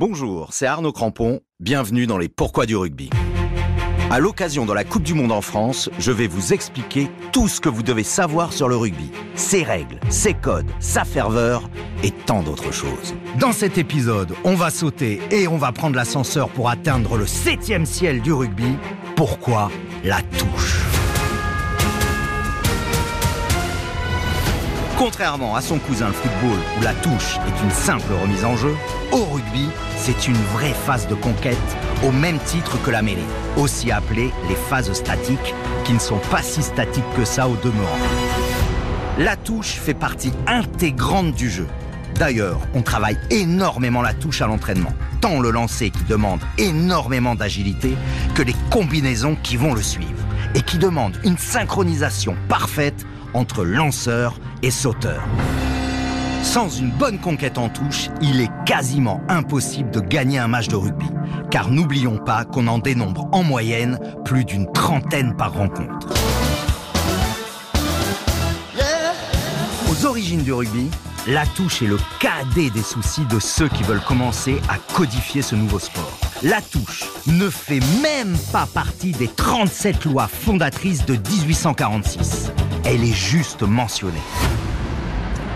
Bonjour, c'est Arnaud Crampon, bienvenue dans les Pourquoi du rugby. À l'occasion de la Coupe du Monde en France, je vais vous expliquer tout ce que vous devez savoir sur le rugby, ses règles, ses codes, sa ferveur et tant d'autres choses. Dans cet épisode, on va sauter et on va prendre l'ascenseur pour atteindre le septième ciel du rugby. Pourquoi la touche? Contrairement à son cousin le football, où la touche est une simple remise en jeu, au rugby, c'est une vraie phase de conquête, au même titre que la mêlée, aussi appelée les phases statiques, qui ne sont pas si statiques que ça au demeurant. La touche fait partie intégrante du jeu. D'ailleurs, on travaille énormément la touche à l'entraînement, tant le lancer qui demande énormément d'agilité que les combinaisons qui vont le suivre, et qui demandent une synchronisation parfaite entre lanceur et sauteur. Sans une bonne conquête en touche, il est quasiment impossible de gagner un match de rugby. Car n'oublions pas qu'on en dénombre en moyenne plus d'une trentaine par rencontre. Aux origines du rugby, la touche est le cadet des soucis de ceux qui veulent commencer à codifier ce nouveau sport. La touche ne fait même pas partie des 37 lois fondatrices de 1846. Elle est juste mentionnée.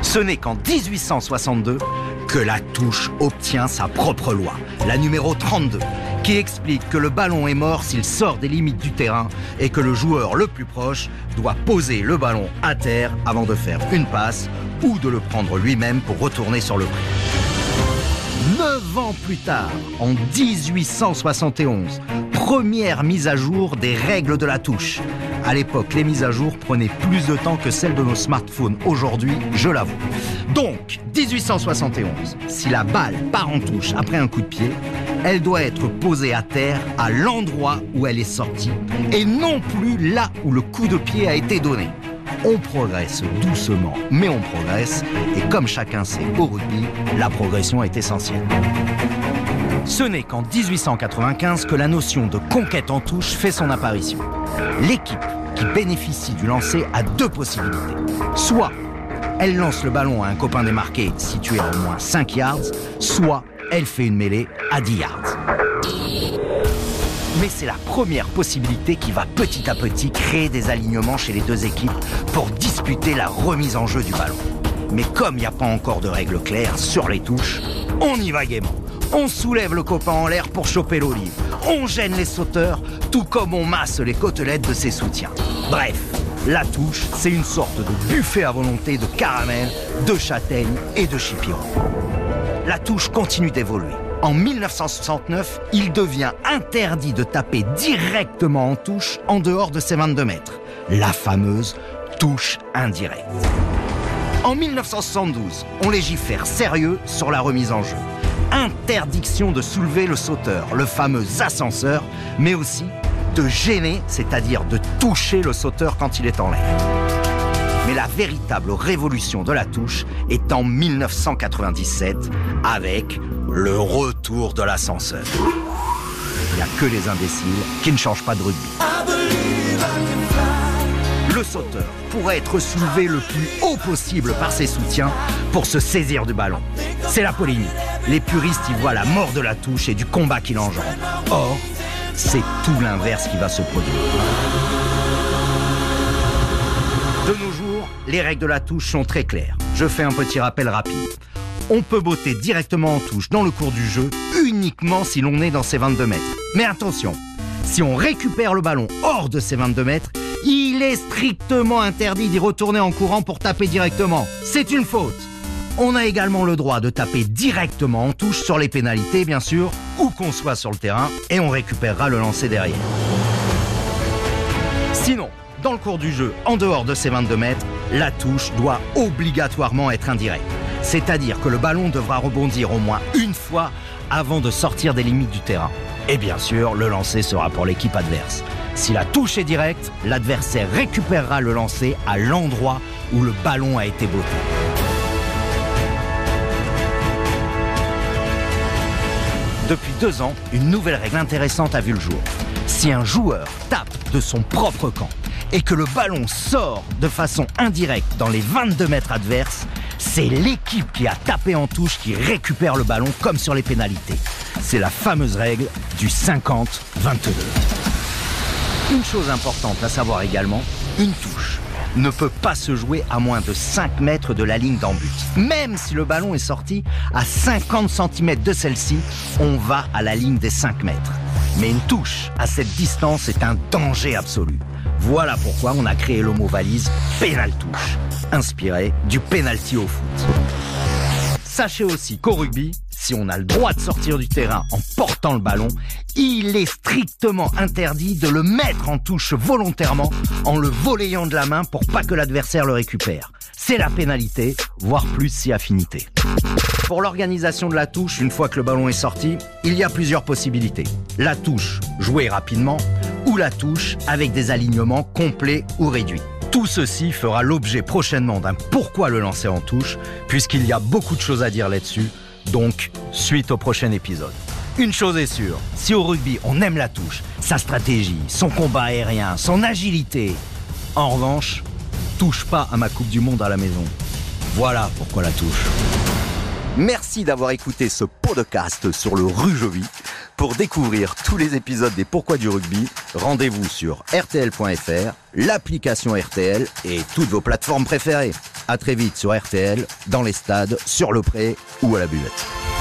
Ce n'est qu'en 1862 que la touche obtient sa propre loi, la numéro 32, qui explique que le ballon est mort s'il sort des limites du terrain et que le joueur le plus proche doit poser le ballon à terre avant de faire une passe ou de le prendre lui-même pour retourner sur le prix. Neuf ans plus tard, en 1871, première mise à jour des règles de la touche. À l'époque, les mises à jour prenaient plus de temps que celles de nos smartphones aujourd'hui, je l'avoue. Donc, 1871, si la balle part en touche après un coup de pied, elle doit être posée à terre à l'endroit où elle est sortie et non plus là où le coup de pied a été donné. On progresse doucement, mais on progresse. Et comme chacun sait au rugby, la progression est essentielle. Ce n'est qu'en 1895 que la notion de conquête en touche fait son apparition. L'équipe bénéficie du lancer a deux possibilités. Soit elle lance le ballon à un copain démarqué situé à au moins 5 yards, soit elle fait une mêlée à 10 yards. Mais c'est la première possibilité qui va petit à petit créer des alignements chez les deux équipes pour disputer la remise en jeu du ballon. Mais comme il n'y a pas encore de règles claires sur les touches, on y va gaiement. On soulève le copain en l'air pour choper l'olive. On gêne les sauteurs, tout comme on masse les côtelettes de ses soutiens. Bref, la touche, c'est une sorte de buffet à volonté de caramel, de châtaigne et de chipiron. La touche continue d'évoluer. En 1969, il devient interdit de taper directement en touche en dehors de ses 22 mètres. La fameuse touche indirecte. En 1972, on légifère sérieux sur la remise en jeu. Interdiction de soulever le sauteur, le fameux ascenseur, mais aussi de gêner, c'est-à-dire de toucher le sauteur quand il est en l'air. Mais la véritable révolution de la touche est en 1997 avec le retour de l'ascenseur. Il n'y a que les imbéciles qui ne changent pas de rugby. Le sauteur pourrait être soulevé le plus haut possible par ses soutiens pour se saisir du ballon. C'est la polémique. Les puristes y voient la mort de la touche et du combat qu'il engendre. Or, c'est tout l'inverse qui va se produire. De nos jours, les règles de la touche sont très claires. Je fais un petit rappel rapide. On peut botter directement en touche dans le cours du jeu uniquement si l'on est dans ses 22 mètres. Mais attention, si on récupère le ballon hors de ses 22 mètres, il est strictement interdit d'y retourner en courant pour taper directement. C'est une faute. On a également le droit de taper directement en touche sur les pénalités, bien sûr, où qu'on soit sur le terrain, et on récupérera le lancer derrière. Sinon, dans le cours du jeu, en dehors de ces 22 mètres, la touche doit obligatoirement être indirecte. C'est-à-dire que le ballon devra rebondir au moins une fois avant de sortir des limites du terrain. Et bien sûr, le lancer sera pour l'équipe adverse. Si la touche est directe, l'adversaire récupérera le lancer à l'endroit où le ballon a été botté. Depuis deux ans, une nouvelle règle intéressante a vu le jour. Si un joueur tape de son propre camp et que le ballon sort de façon indirecte dans les 22 mètres adverses, c'est l'équipe qui a tapé en touche qui récupère le ballon comme sur les pénalités. C'est la fameuse règle du 50-22. Une chose importante à savoir également, une touche ne peut pas se jouer à moins de 5 mètres de la ligne d'en but. Même si le ballon est sorti à 50 cm de celle-ci, on va à la ligne des 5 mètres. Mais une touche à cette distance est un danger absolu. Voilà pourquoi on a créé le mot valise pénal touche, inspiré du penalty au foot. Sachez aussi qu'au rugby, si on a le droit de sortir du terrain en portant le ballon, il est strictement interdit de le mettre en touche volontairement en le volayant de la main pour pas que l'adversaire le récupère. C'est la pénalité, voire plus si affinité. Pour l'organisation de la touche, une fois que le ballon est sorti, il y a plusieurs possibilités. La touche jouée rapidement ou la touche avec des alignements complets ou réduits. Tout ceci fera l'objet prochainement d'un pourquoi le lancer en touche, puisqu'il y a beaucoup de choses à dire là-dessus, donc suite au prochain épisode. Une chose est sûre, si au rugby on aime la touche, sa stratégie, son combat aérien, son agilité, en revanche, touche pas à ma Coupe du Monde à la maison. Voilà pourquoi la touche. Merci d'avoir écouté ce podcast sur le Rujovi. Pour découvrir tous les épisodes des Pourquoi du rugby, rendez-vous sur rtl.fr, l'application RTL et toutes vos plateformes préférées. À très vite sur RTL, dans les stades, sur le pré ou à la buvette.